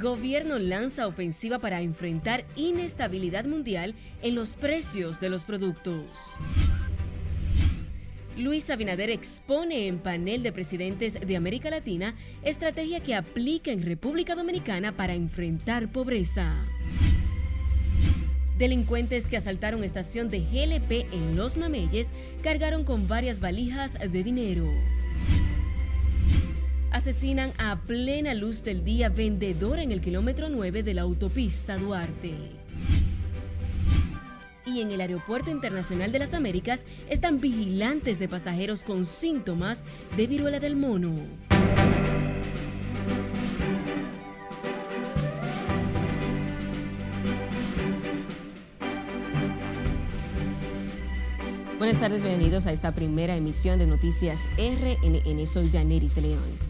Gobierno lanza ofensiva para enfrentar inestabilidad mundial en los precios de los productos. Luis Abinader expone en panel de presidentes de América Latina estrategia que aplica en República Dominicana para enfrentar pobreza. Delincuentes que asaltaron estación de GLP en Los Mameyes cargaron con varias valijas de dinero. Asesinan a plena luz del día vendedora en el kilómetro 9 de la autopista Duarte. Y en el Aeropuerto Internacional de las Américas están vigilantes de pasajeros con síntomas de viruela del mono. Buenas tardes, bienvenidos a esta primera emisión de Noticias RNN. Soy Janeris de León.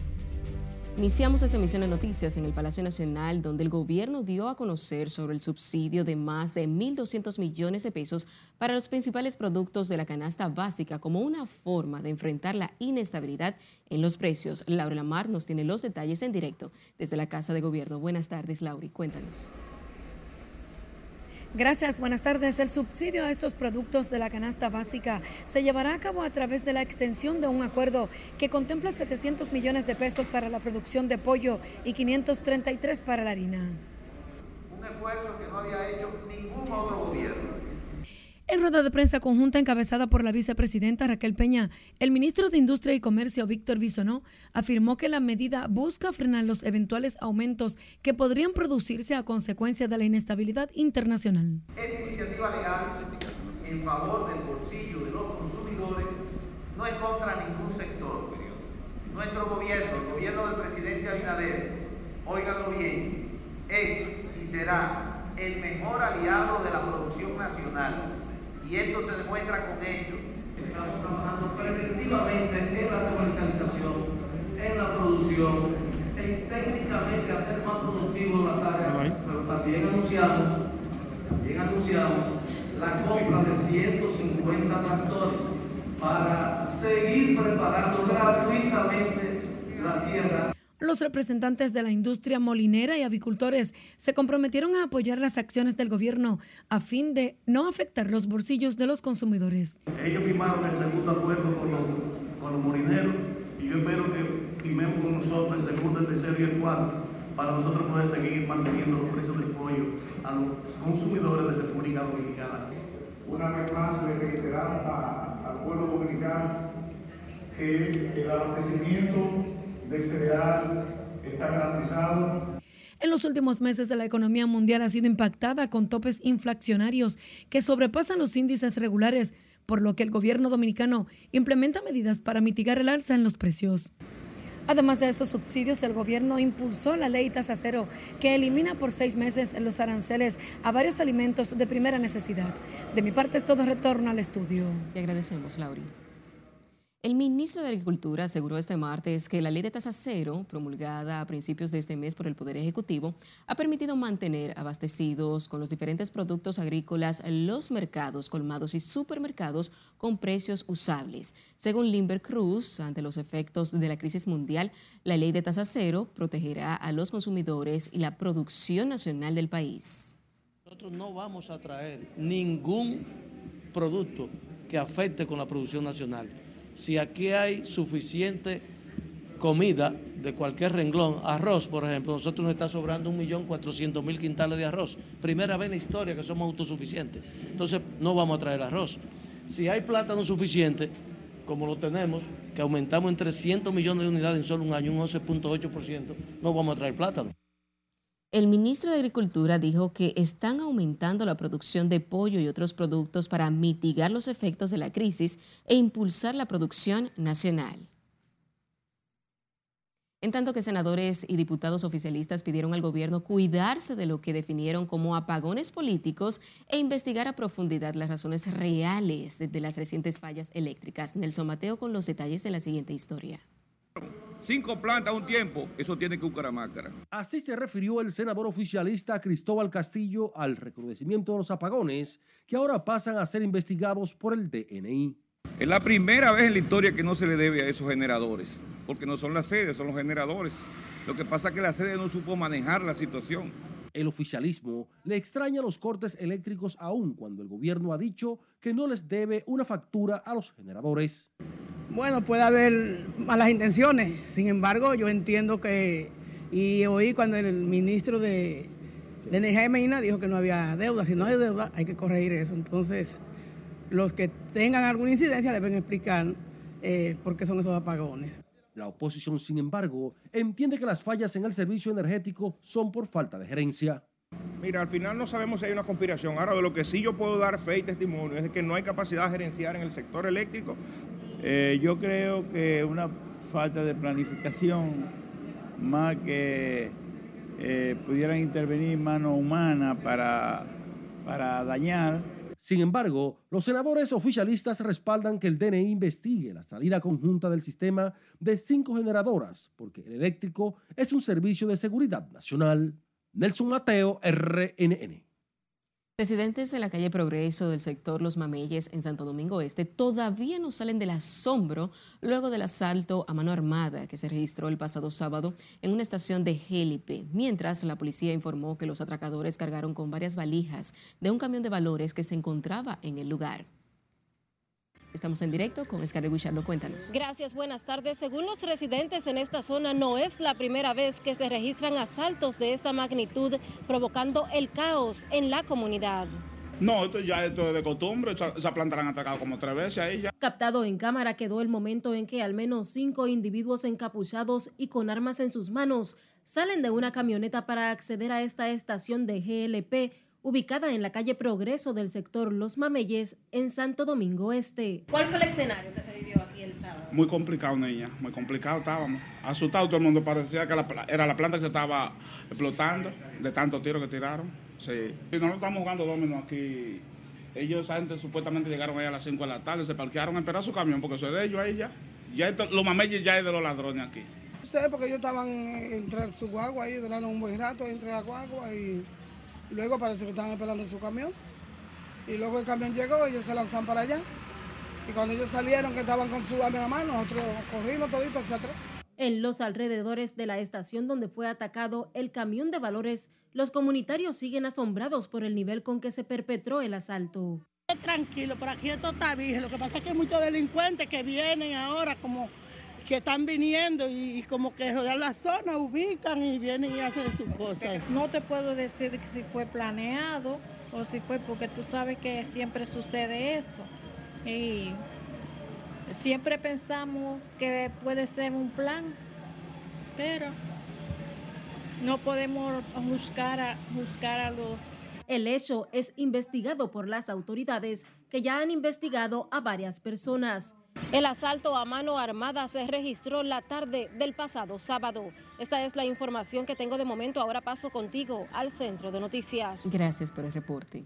Iniciamos esta emisión de noticias en el Palacio Nacional, donde el gobierno dio a conocer sobre el subsidio de más de 1.200 millones de pesos para los principales productos de la canasta básica como una forma de enfrentar la inestabilidad en los precios. Laura Lamar nos tiene los detalles en directo desde la Casa de Gobierno. Buenas tardes, Lauri. Cuéntanos. Gracias, buenas tardes. El subsidio a estos productos de la canasta básica se llevará a cabo a través de la extensión de un acuerdo que contempla 700 millones de pesos para la producción de pollo y 533 para la harina. Un esfuerzo que no había hecho ningún otro gobierno en rueda de prensa conjunta encabezada por la vicepresidenta Raquel Peña, el ministro de Industria y Comercio Víctor Bisonó afirmó que la medida busca frenar los eventuales aumentos que podrían producirse a consecuencia de la inestabilidad internacional. Esta iniciativa legal en favor del bolsillo de los consumidores no es contra ningún sector. Nuestro gobierno, el gobierno del presidente Abinader, óiganlo bien, es y será el mejor aliado de la producción nacional y esto se demuestra con hechos. Estamos trabajando preventivamente en la comercialización, en la producción, en técnicamente hacer más productivos las áreas, pero también anunciamos, también anunciamos la compra de 150 tractores para seguir preparando gratuitamente la tierra los representantes de la industria molinera y avicultores se comprometieron a apoyar las acciones del gobierno a fin de no afectar los bolsillos de los consumidores. Ellos firmaron el segundo acuerdo con los, con molineros y yo espero que firmemos con nosotros el segundo, el tercero y el cuarto para nosotros poder seguir manteniendo los precios del pollo a los consumidores de República Dominicana. Una vez más le reiteramos al pueblo dominicano que el abastecimiento del cereal está garantizado. En los últimos meses la economía mundial ha sido impactada con topes inflacionarios que sobrepasan los índices regulares, por lo que el gobierno dominicano implementa medidas para mitigar el alza en los precios. Además de estos subsidios, el gobierno impulsó la ley tasa cero que elimina por seis meses los aranceles a varios alimentos de primera necesidad. De mi parte es todo retorno al estudio. Le agradecemos, Lauri. El ministro de Agricultura aseguró este martes que la ley de tasa cero, promulgada a principios de este mes por el Poder Ejecutivo, ha permitido mantener abastecidos con los diferentes productos agrícolas los mercados, colmados y supermercados con precios usables. Según Limber Cruz, ante los efectos de la crisis mundial, la ley de tasa cero protegerá a los consumidores y la producción nacional del país. Nosotros no vamos a traer ningún producto que afecte con la producción nacional si aquí hay suficiente comida de cualquier renglón, arroz, por ejemplo, nosotros nos está sobrando 1.400.000 quintales de arroz. Primera vez en la historia que somos autosuficientes. Entonces, no vamos a traer arroz. Si hay plátano suficiente, como lo tenemos, que aumentamos en 300 millones de unidades en solo un año, un 11.8%, no vamos a traer plátano. El ministro de Agricultura dijo que están aumentando la producción de pollo y otros productos para mitigar los efectos de la crisis e impulsar la producción nacional. En tanto que senadores y diputados oficialistas pidieron al gobierno cuidarse de lo que definieron como apagones políticos e investigar a profundidad las razones reales de las recientes fallas eléctricas. Nelson Mateo con los detalles en la siguiente historia. Cinco plantas a un tiempo, eso tiene que buscar a máscara. Así se refirió el senador oficialista Cristóbal Castillo al recrudecimiento de los apagones que ahora pasan a ser investigados por el DNI. Es la primera vez en la historia que no se le debe a esos generadores porque no son las sedes, son los generadores. Lo que pasa es que la sede no supo manejar la situación. El oficialismo le extraña los cortes eléctricos aún cuando el gobierno ha dicho que no les debe una factura a los generadores. Bueno, puede haber malas intenciones, sin embargo yo entiendo que, y oí cuando el ministro de, de Energía y Medina dijo que no había deuda, si no hay deuda hay que corregir eso, entonces los que tengan alguna incidencia deben explicar eh, por qué son esos apagones. La oposición, sin embargo, entiende que las fallas en el servicio energético son por falta de gerencia. Mira, al final no sabemos si hay una conspiración. Ahora, de lo que sí yo puedo dar fe y testimonio es que no hay capacidad gerenciar en el sector eléctrico. Eh, yo creo que una falta de planificación, más que eh, pudieran intervenir mano humana para, para dañar, sin embargo, los senadores oficialistas respaldan que el DNI investigue la salida conjunta del sistema de cinco generadoras, porque el eléctrico es un servicio de seguridad nacional. Nelson Mateo, RNN. Residentes de la calle Progreso del sector Los Mameyes en Santo Domingo Este todavía no salen del asombro luego del asalto a mano armada que se registró el pasado sábado en una estación de Gélipe, mientras la policía informó que los atracadores cargaron con varias valijas de un camión de valores que se encontraba en el lugar. Estamos en directo con Scarlett Guichardo. Cuéntanos. Gracias, buenas tardes. Según los residentes en esta zona, no es la primera vez que se registran asaltos de esta magnitud, provocando el caos en la comunidad. No, esto ya esto es de costumbre. Esa planta la han atacado como tres veces ahí ya. Captado en cámara quedó el momento en que al menos cinco individuos encapuchados y con armas en sus manos salen de una camioneta para acceder a esta estación de GLP ubicada en la calle Progreso del sector Los Mameyes, en Santo Domingo Este. ¿Cuál fue el escenario que se vivió aquí el sábado? Muy complicado, niña, muy complicado estábamos. Asustado todo el mundo, parecía que era la planta que se estaba explotando de tantos tiros que tiraron. Sí. Y nosotros estamos jugando dominó aquí. Ellos, esa gente supuestamente llegaron ahí a las 5 de la tarde, se parquearon a esperar su camión, porque eso es de ellos ahí ya. Ya los mameyes ya es de los ladrones aquí. Usted, porque ellos estaban entre su guagua ahí, duraron un buen rato entre la guagua y Luego parece que estaban esperando su camión. Y luego el camión llegó, ellos se lanzaron para allá. Y cuando ellos salieron, que estaban con su arma en la mano, nosotros corrimos todito hacia atrás. En los alrededores de la estación donde fue atacado el camión de valores, los comunitarios siguen asombrados por el nivel con que se perpetró el asalto. Tranquilo, por aquí esto está bien. Lo que pasa es que hay muchos delincuentes que vienen ahora como que están viniendo y, como que rodean la zona, ubican y vienen y hacen sus cosas. No te puedo decir si fue planeado o si fue porque tú sabes que siempre sucede eso. Y siempre pensamos que puede ser un plan, pero no podemos buscar a, buscar a los... El hecho es investigado por las autoridades que ya han investigado a varias personas. El asalto a mano armada se registró la tarde del pasado sábado. Esta es la información que tengo de momento. Ahora paso contigo al centro de noticias. Gracias por el reporte.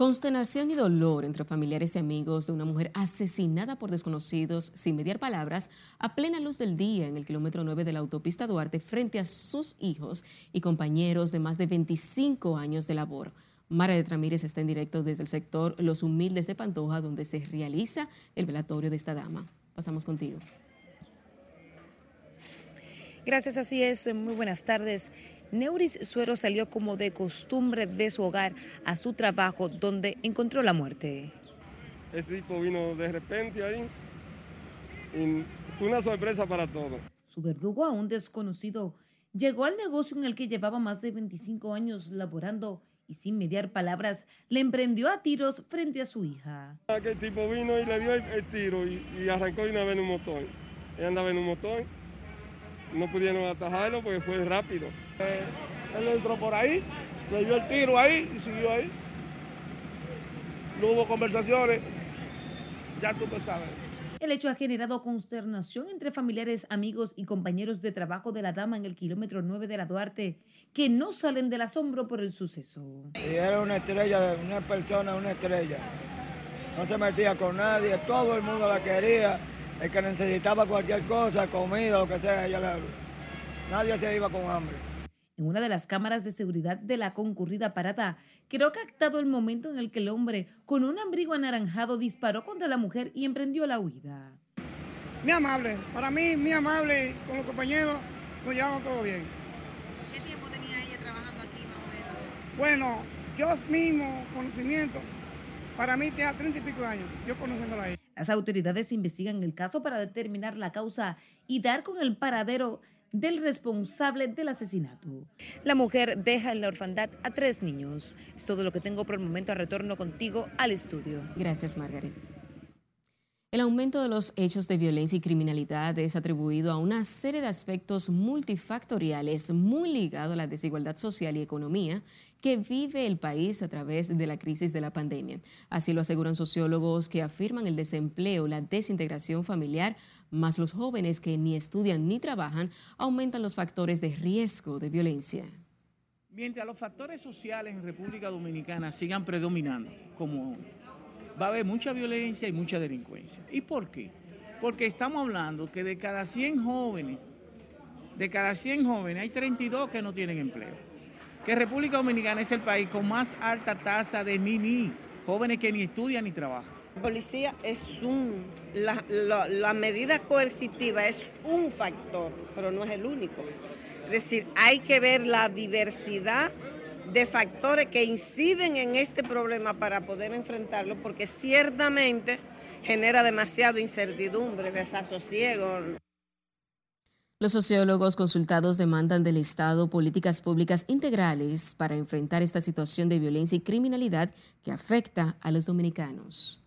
Consternación y dolor entre familiares y amigos de una mujer asesinada por desconocidos sin mediar palabras a plena luz del día en el kilómetro 9 de la autopista Duarte frente a sus hijos y compañeros de más de 25 años de labor. Mara de Tramírez está en directo desde el sector Los Humildes de Pantoja, donde se realiza el velatorio de esta dama. Pasamos contigo. Gracias, así es. Muy buenas tardes. Neuris Suero salió como de costumbre de su hogar a su trabajo, donde encontró la muerte. Este tipo vino de repente ahí y fue una sorpresa para todos. Su verdugo, aún desconocido, llegó al negocio en el que llevaba más de 25 años laborando y sin mediar palabras le emprendió a tiros frente a su hija. Aquel tipo vino y le dio el, tiro y, arrancó de una vez en un motor. Ella andaba en un motor, no pudieron atajarlo porque fue rápido. Eh, él entró por ahí, le dio el tiro ahí y siguió ahí. No hubo conversaciones, ya tú lo sabes. El hecho ha generado consternación entre familiares, amigos y compañeros de trabajo de la dama en el kilómetro 9 de la Duarte, que no salen del asombro por el suceso. Y era una estrella, una persona, una estrella. No se metía con nadie, todo el mundo la quería. El que necesitaba cualquier cosa, comida, lo que sea, ella nadie se iba con hambre. En una de las cámaras de seguridad de la concurrida parada quedó captado el momento en el que el hombre, con un abrigo anaranjado, disparó contra la mujer y emprendió la huida. muy amable. Para mí, muy amable con los compañeros, nos llevamos todo bien. ¿Qué tiempo tenía ella trabajando aquí más o menos? Bueno, yo mismo, conocimiento, para mí tiene treinta y pico de años, yo conociéndola a ella. Las autoridades investigan el caso para determinar la causa y dar con el paradero del responsable del asesinato. La mujer deja en la orfandad a tres niños. Es todo lo que tengo por el momento. Retorno contigo al estudio. Gracias, Margaret. El aumento de los hechos de violencia y criminalidad es atribuido a una serie de aspectos multifactoriales muy ligados a la desigualdad social y economía que vive el país a través de la crisis de la pandemia. Así lo aseguran sociólogos que afirman el desempleo, la desintegración familiar, más los jóvenes que ni estudian ni trabajan, aumentan los factores de riesgo de violencia. Mientras los factores sociales en República Dominicana sigan predominando, como va a haber mucha violencia y mucha delincuencia. ¿Y por qué? Porque estamos hablando que de cada 100 jóvenes, de cada 100 jóvenes hay 32 que no tienen empleo. Que República Dominicana es el país con más alta tasa de ni jóvenes que ni estudian ni trabajan. La policía es un, la, la medida coercitiva es un factor, pero no es el único. Es decir, hay que ver la diversidad de factores que inciden en este problema para poder enfrentarlo, porque ciertamente genera demasiada incertidumbre, desasosiego. Los sociólogos consultados demandan del Estado políticas públicas integrales para enfrentar esta situación de violencia y criminalidad que afecta a los dominicanos.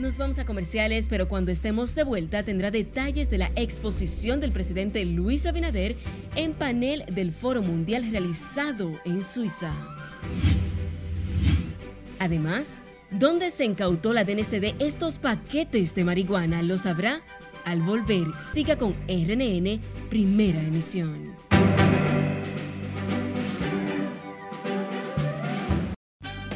Nos vamos a comerciales, pero cuando estemos de vuelta tendrá detalles de la exposición del presidente Luis Abinader en panel del Foro Mundial realizado en Suiza. Además, ¿dónde se incautó la DNC de estos paquetes de marihuana? Lo sabrá al volver. Siga con RNN, primera emisión.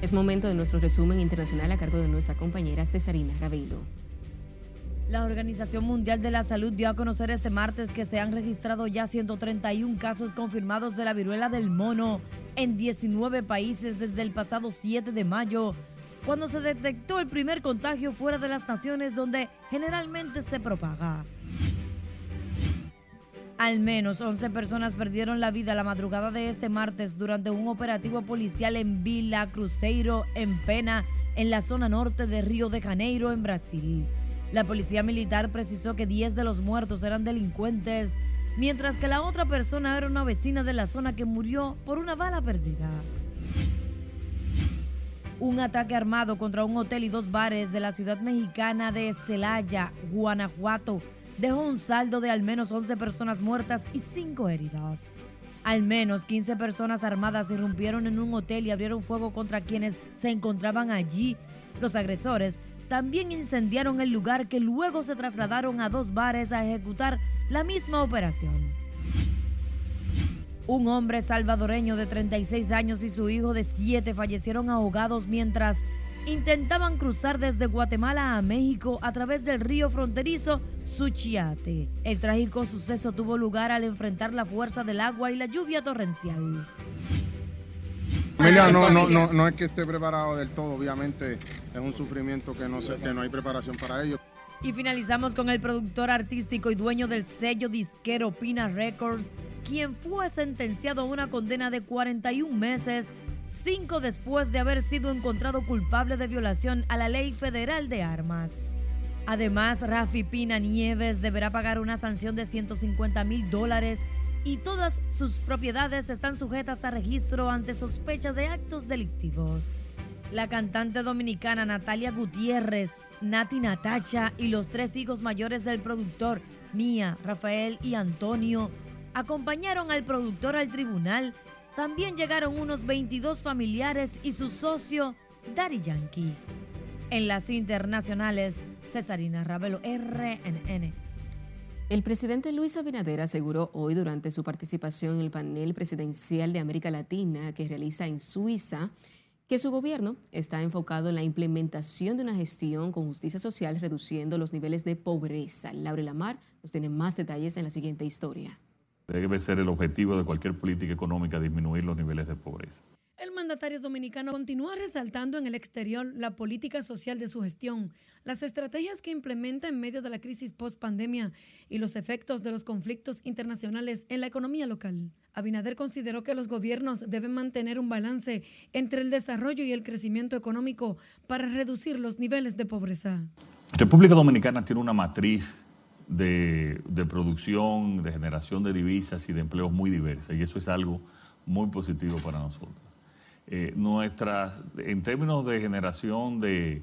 Es momento de nuestro resumen internacional a cargo de nuestra compañera Cesarina Ravelo. La Organización Mundial de la Salud dio a conocer este martes que se han registrado ya 131 casos confirmados de la viruela del mono en 19 países desde el pasado 7 de mayo, cuando se detectó el primer contagio fuera de las naciones donde generalmente se propaga. Al menos 11 personas perdieron la vida la madrugada de este martes durante un operativo policial en Vila Cruzeiro, en Pena, en la zona norte de Río de Janeiro, en Brasil. La policía militar precisó que 10 de los muertos eran delincuentes, mientras que la otra persona era una vecina de la zona que murió por una bala perdida. Un ataque armado contra un hotel y dos bares de la ciudad mexicana de Celaya, Guanajuato, dejó un saldo de al menos 11 personas muertas y 5 heridas. Al menos 15 personas armadas irrumpieron en un hotel y abrieron fuego contra quienes se encontraban allí. Los agresores también incendiaron el lugar que luego se trasladaron a dos bares a ejecutar la misma operación. Un hombre salvadoreño de 36 años y su hijo de 7 fallecieron ahogados mientras intentaban cruzar desde Guatemala a México a través del río fronterizo Suchiate. El trágico suceso tuvo lugar al enfrentar la fuerza del agua y la lluvia torrencial. Familia no, no, no, no es que esté preparado del todo, obviamente es un sufrimiento que no, que no hay preparación para ello. Y finalizamos con el productor artístico y dueño del sello disquero Pina Records, quien fue sentenciado a una condena de 41 meses cinco después de haber sido encontrado culpable de violación a la ley federal de armas. Además, Rafi Pina Nieves deberá pagar una sanción de 150 mil dólares y todas sus propiedades están sujetas a registro ante sospecha de actos delictivos. La cantante dominicana Natalia Gutiérrez, Nati Natacha y los tres hijos mayores del productor, Mía, Rafael y Antonio, acompañaron al productor al tribunal también llegaron unos 22 familiares y su socio, Daddy Yankee. En las internacionales, Cesarina Ravelo, RNN. El presidente Luis Abinader aseguró hoy durante su participación en el panel presidencial de América Latina que realiza en Suiza que su gobierno está enfocado en la implementación de una gestión con justicia social reduciendo los niveles de pobreza. Laura Lamar nos tiene más detalles en la siguiente historia. Debe ser el objetivo de cualquier política económica disminuir los niveles de pobreza. El mandatario dominicano continúa resaltando en el exterior la política social de su gestión, las estrategias que implementa en medio de la crisis post-pandemia y los efectos de los conflictos internacionales en la economía local. Abinader consideró que los gobiernos deben mantener un balance entre el desarrollo y el crecimiento económico para reducir los niveles de pobreza. República Dominicana tiene una matriz de, producción, de generación de divisas y de empleos muy diversa y eso es algo muy positivo para nosotros. Eh, nuestras, en términos de generación de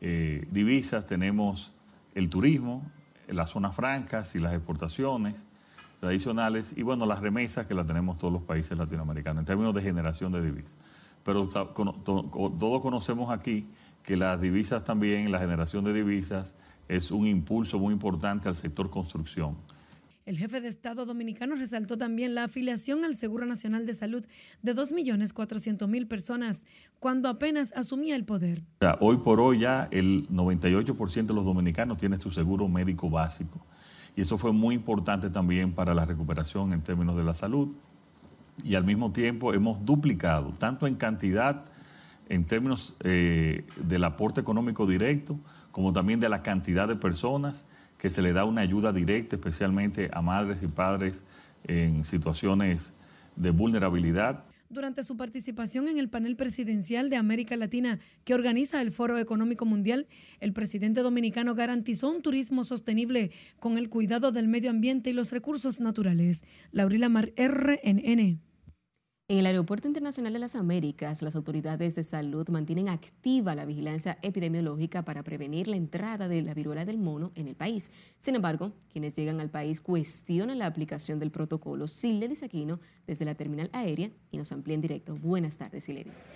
eh, divisas, tenemos el turismo, las zonas francas y las exportaciones tradicionales y bueno, las remesas que las tenemos todos los países latinoamericanos en términos de generación de divisas. Pero todos conocemos aquí que las divisas también, la generación de divisas, es un impulso muy importante al sector construcción. El jefe de Estado dominicano resaltó también la afiliación al Seguro Nacional de Salud de 2.400.000 personas cuando apenas asumía el poder. Hoy por hoy ya el 98% de los dominicanos tiene su seguro médico básico. Y eso fue muy importante también para la recuperación en términos de la salud. Y al mismo tiempo hemos duplicado, tanto en cantidad, en términos eh, del aporte económico directo, como también de la cantidad de personas que se le da una ayuda directa, especialmente a madres y padres en situaciones de vulnerabilidad. Durante su participación en el panel presidencial de América Latina que organiza el Foro Económico Mundial, el presidente dominicano garantizó un turismo sostenible con el cuidado del medio ambiente y los recursos naturales. Laurila Mar, RNN. En el Aeropuerto Internacional de las Américas, las autoridades de salud mantienen activa la vigilancia epidemiológica para prevenir la entrada de la viruela del mono en el país. Sin embargo, quienes llegan al país cuestionan la aplicación del protocolo. Siledis Aquino, desde la terminal aérea, y nos amplía en directo. Buenas tardes, Siledis.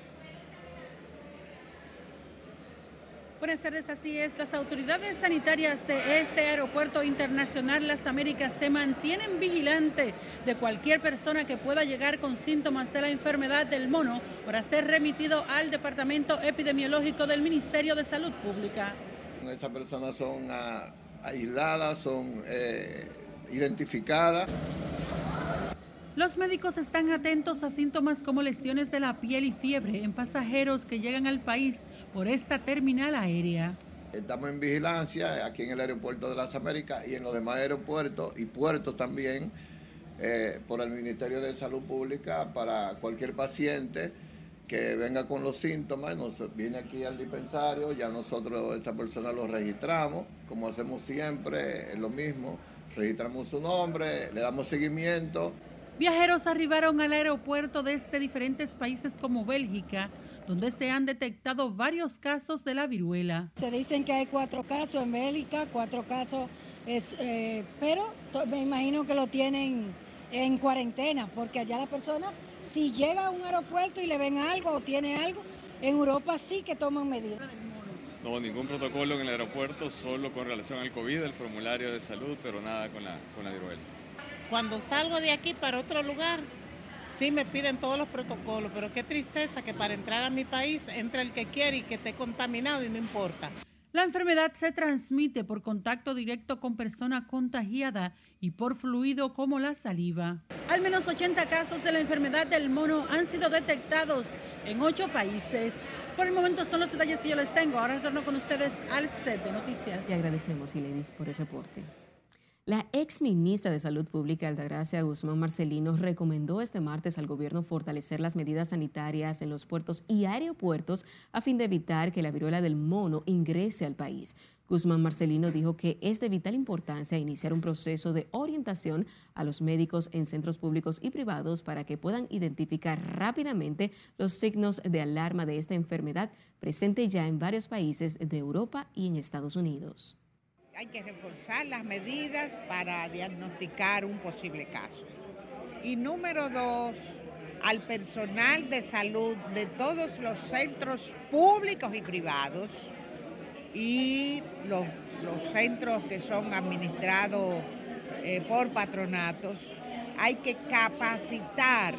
Buenas tardes, así es. Las autoridades sanitarias de este aeropuerto internacional Las Américas se mantienen vigilantes de cualquier persona que pueda llegar con síntomas de la enfermedad del mono para ser remitido al Departamento Epidemiológico del Ministerio de Salud Pública. Esas personas son ah, aisladas, son eh, identificadas. Los médicos están atentos a síntomas como lesiones de la piel y fiebre en pasajeros que llegan al país por esta terminal aérea. Estamos en vigilancia aquí en el aeropuerto de las Américas y en los demás aeropuertos y puertos también eh, por el Ministerio de Salud Pública para cualquier paciente que venga con los síntomas, nos viene aquí al dispensario, ya nosotros esa persona lo registramos, como hacemos siempre, es lo mismo, registramos su nombre, le damos seguimiento. Viajeros arribaron al aeropuerto desde diferentes países como Bélgica, donde se han detectado varios casos de la viruela. Se dicen que hay cuatro casos en Bélgica, cuatro casos, eh, pero me imagino que lo tienen en cuarentena, porque allá la persona, si llega a un aeropuerto y le ven algo o tiene algo, en Europa sí que toman medidas. No, ningún protocolo en el aeropuerto, solo con relación al COVID, el formulario de salud, pero nada con la, con la viruela. Cuando salgo de aquí para otro lugar, sí me piden todos los protocolos, pero qué tristeza que para entrar a mi país entre el que quiere y que esté contaminado y no importa. La enfermedad se transmite por contacto directo con persona contagiada y por fluido como la saliva. Al menos 80 casos de la enfermedad del mono han sido detectados en ocho países. Por el momento son los detalles que yo les tengo. Ahora retorno con ustedes al set de noticias. Y agradecemos, Ilenis, por el reporte. La ex ministra de Salud Pública, Altagracia Guzmán Marcelino, recomendó este martes al gobierno fortalecer las medidas sanitarias en los puertos y aeropuertos a fin de evitar que la viruela del mono ingrese al país. Guzmán Marcelino dijo que es de vital importancia iniciar un proceso de orientación a los médicos en centros públicos y privados para que puedan identificar rápidamente los signos de alarma de esta enfermedad presente ya en varios países de Europa y en Estados Unidos hay que reforzar las medidas para diagnosticar un posible caso. Y número dos, al personal de salud de todos los centros públicos y privados y los, centros que son administrados eh, por patronatos, hay que capacitar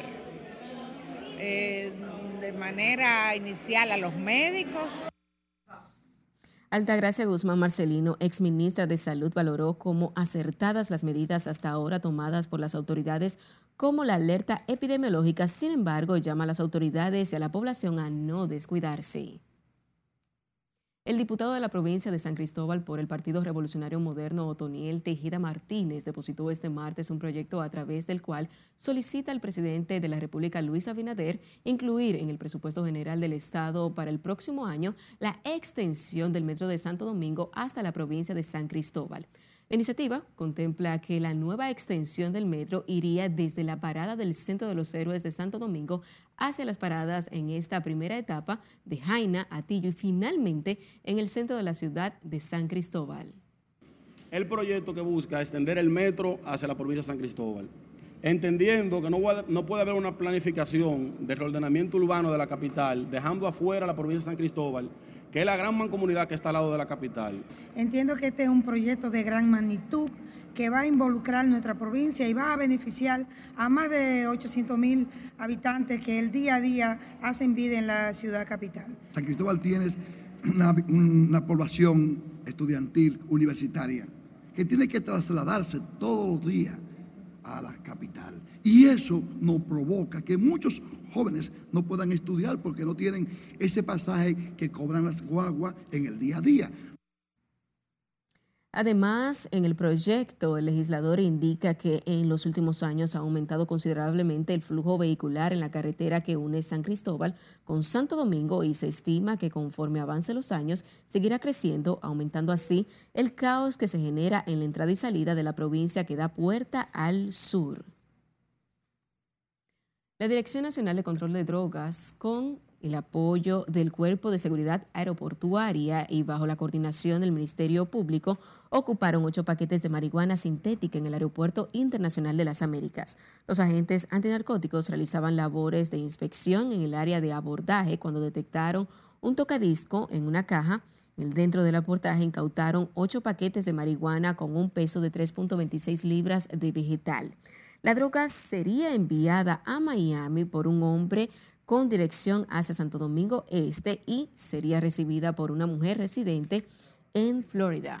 eh, de manera inicial a los médicos. Altagracia Guzmán Marcelino, exministra de Salud, valoró como acertadas las medidas hasta ahora tomadas por las autoridades como la alerta epidemiológica. Sin embargo, llama a las autoridades y a la población a no descuidarse. El diputado de la provincia de San Cristóbal por el Partido Revolucionario Moderno, Otoniel Tejida Martínez, depositó este martes un proyecto a través del cual solicita al presidente de la República, Luis Abinader, incluir en el presupuesto general del Estado para el próximo año la extensión del metro de Santo Domingo hasta la provincia de San Cristóbal. La iniciativa contempla que la nueva extensión del metro iría desde la parada del Centro de los Héroes de Santo Domingo hacia las paradas en esta primera etapa de Jaina, Atillo y finalmente en el centro de la ciudad de San Cristóbal. El proyecto que busca extender el metro hacia la provincia de San Cristóbal, entendiendo que no, no puede haber una planificación de reordenamiento urbano de la capital, dejando afuera la provincia de San Cristóbal que es la gran mancomunidad que está al lado de la capital. Entiendo que este es un proyecto de gran magnitud que va a involucrar nuestra provincia y va a beneficiar a más de 800 mil habitantes que el día a día hacen vida en la ciudad capital. San Cristóbal tiene una, una población estudiantil universitaria que tiene que trasladarse todos los días a la capital. Y eso nos provoca que muchos jóvenes no puedan estudiar porque no tienen ese pasaje que cobran las guaguas en el día a día. Además, en el proyecto, el legislador indica que en los últimos años ha aumentado considerablemente el flujo vehicular en la carretera que une San Cristóbal con Santo Domingo y se estima que conforme avance los años seguirá creciendo, aumentando así el caos que se genera en la entrada y salida de la provincia que da puerta al sur. La Dirección Nacional de Control de Drogas, con el apoyo del Cuerpo de Seguridad Aeroportuaria y bajo la coordinación del Ministerio Público, ocuparon ocho paquetes de marihuana sintética en el Aeropuerto Internacional de las Américas. Los agentes antinarcóticos realizaban labores de inspección en el área de abordaje cuando detectaron un tocadisco en una caja. Dentro del aportaje incautaron ocho paquetes de marihuana con un peso de 3.26 libras de vegetal. La droga sería enviada a Miami por un hombre con dirección hacia Santo Domingo Este y sería recibida por una mujer residente en Florida.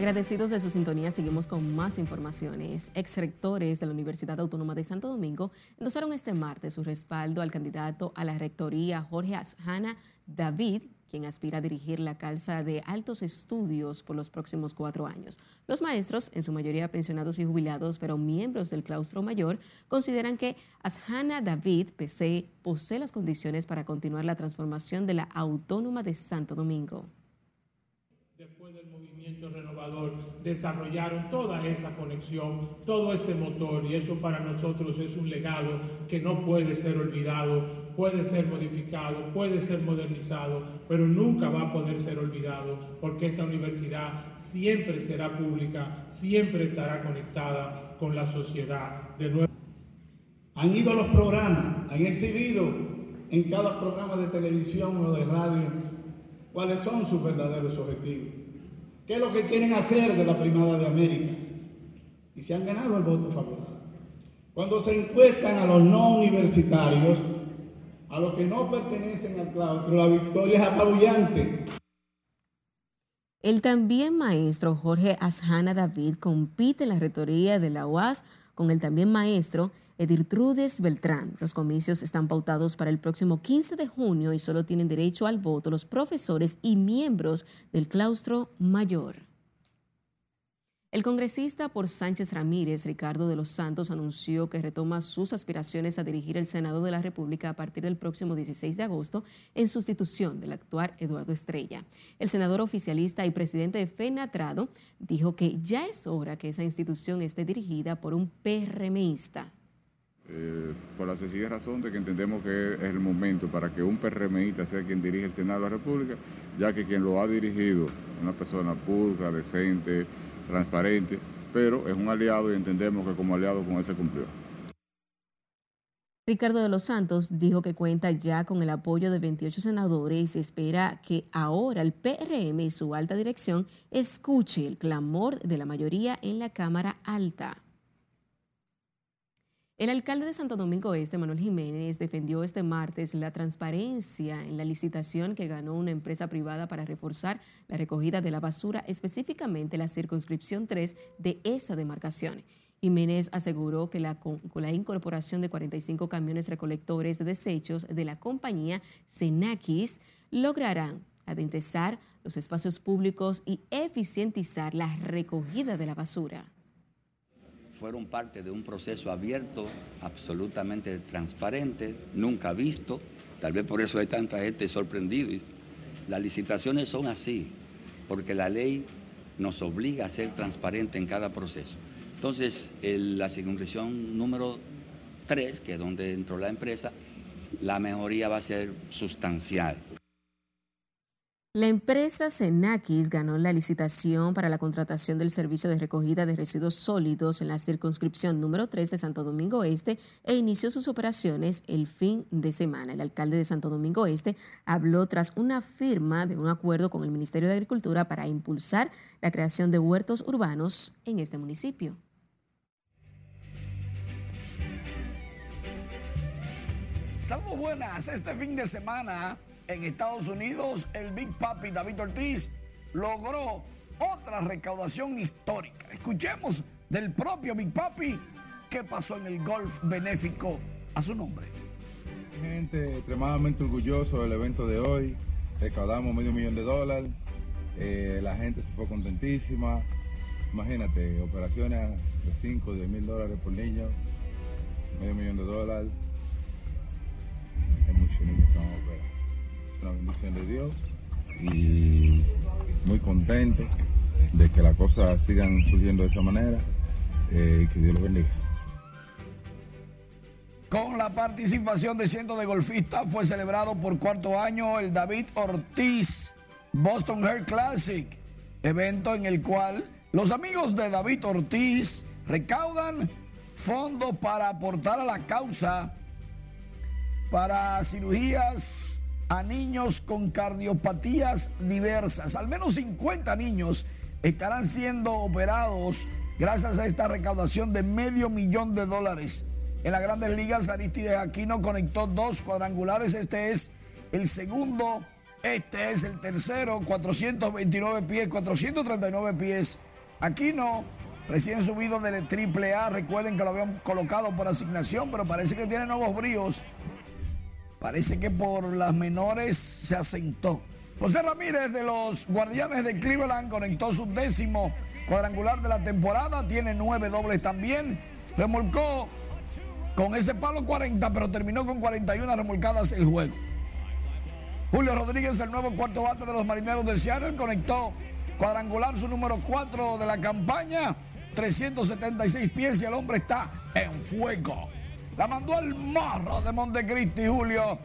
Agradecidos de su sintonía, seguimos con más informaciones. Ex rectores de la Universidad Autónoma de Santo Domingo endosaron este martes su respaldo al candidato a la rectoría Jorge Asjana David, quien aspira a dirigir la calza de altos estudios por los próximos cuatro años. Los maestros, en su mayoría pensionados y jubilados, pero miembros del claustro mayor, consideran que Asjana David posee, posee las condiciones para continuar la transformación de la Autónoma de Santo Domingo después del movimiento renovador, desarrollaron toda esa conexión, todo ese motor, y eso para nosotros es un legado que no puede ser olvidado, puede ser modificado, puede ser modernizado, pero nunca va a poder ser olvidado, porque esta universidad siempre será pública, siempre estará conectada con la sociedad de nuevo. Han ido los programas, han exhibido en cada programa de televisión o de radio cuáles son sus verdaderos objetivos, qué es lo que quieren hacer de la primada de América y se han ganado el voto favorable. Cuando se encuestan a los no universitarios, a los que no pertenecen al claustro, la victoria es apabullante. El también maestro Jorge Asjana David compite en la retoría de la UAS con el también maestro Edirtrudes Beltrán. Los comicios están pautados para el próximo 15 de junio y solo tienen derecho al voto los profesores y miembros del claustro mayor. El congresista por Sánchez Ramírez, Ricardo de los Santos, anunció que retoma sus aspiraciones a dirigir el Senado de la República a partir del próximo 16 de agosto en sustitución del actual Eduardo Estrella. El senador oficialista y presidente de FENATRADO dijo que ya es hora que esa institución esté dirigida por un PRMista. Por la sencilla razón de que entendemos que es el momento para que un PRMista sea quien dirige el Senado de la República, ya que quien lo ha dirigido, una persona pulcra, decente, transparente, pero es un aliado y entendemos que como aliado con ese cumplió. Ricardo de los Santos dijo que cuenta ya con el apoyo de 28 senadores y se espera que ahora el PRM y su alta dirección escuche el clamor de la mayoría en la Cámara Alta. El alcalde de Santo Domingo Este, Manuel Jiménez, defendió este martes la transparencia en la licitación que ganó una empresa privada para reforzar la recogida de la basura, específicamente la circunscripción 3 de esa demarcación. Jiménez aseguró que la, con la incorporación de 45 camiones recolectores de desechos de la compañía Senakis lograrán adentesar los espacios públicos y eficientizar la recogida de la basura fueron parte de un proceso abierto, absolutamente transparente, nunca visto. Tal vez por eso hay tanta gente sorprendida. Las licitaciones son así, porque la ley nos obliga a ser transparente en cada proceso. Entonces, la circunscripción número 3, que es donde entró la empresa, la mejoría va a ser sustancial. La empresa Senakis ganó la licitación para la contratación del servicio de recogida de residuos sólidos en la circunscripción número 3 de Santo Domingo Este e inició sus operaciones el fin de semana. El alcalde de Santo Domingo Este habló tras una firma de un acuerdo con el Ministerio de Agricultura para impulsar la creación de huertos urbanos en este municipio. Saludos buenas, este fin de semana en Estados Unidos, el Big Papi David Ortiz logró otra recaudación histórica. Escuchemos del propio Big Papi qué pasó en el golf benéfico a su nombre. Gente extremadamente orgulloso del evento de hoy. Recaudamos medio millón de dólares. Eh, la gente se fue contentísima. Imagínate, operaciones de 5, 10 mil dólares por niño, medio millón de dólares. Hay muchos niños que vamos a una bendición de Dios y muy contento de que las cosas sigan surgiendo de esa manera eh, y que Dios los bendiga. Con la participación de cientos de golfistas fue celebrado por cuarto año el David Ortiz Boston Hair Classic, evento en el cual los amigos de David Ortiz recaudan fondos para aportar a la causa para cirugías a niños con cardiopatías diversas. Al menos 50 niños estarán siendo operados gracias a esta recaudación de medio millón de dólares. En las grandes ligas, Aristides Aquino conectó dos cuadrangulares. Este es el segundo, este es el tercero, 429 pies, 439 pies. Aquino, recién subido del triple A, recuerden que lo habían colocado por asignación, pero parece que tiene nuevos bríos Parece que por las menores se asentó. José Ramírez de los Guardianes de Cleveland conectó su décimo cuadrangular de la temporada, tiene nueve dobles también, remolcó con ese palo 40, pero terminó con 41 remolcadas el juego. Julio Rodríguez, el nuevo cuarto bate de los Marineros de Seattle, conectó cuadrangular su número 4 de la campaña, 376 pies y el hombre está en fuego. La mandó al morro de Montecristi, Julio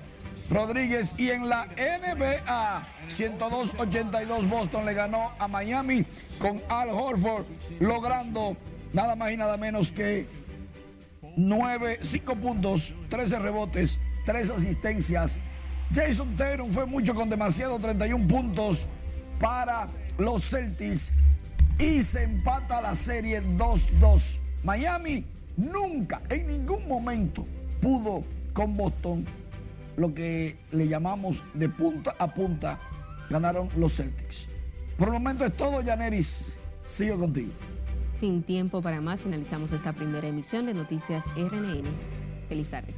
Rodríguez. Y en la NBA, 102-82 Boston le ganó a Miami con Al Horford, logrando nada más y nada menos que 9, 5 puntos, 13 rebotes, 3 asistencias. Jason Tatum fue mucho con demasiado, 31 puntos para los Celtics y se empata la serie 2-2. Miami nunca, en ningún momento pudo con Boston lo que le llamamos de punta a punta ganaron los Celtics. Por el momento es todo, Janeris. Sigo contigo. Sin tiempo para más, finalizamos esta primera emisión de Noticias RNN. Feliz tarde.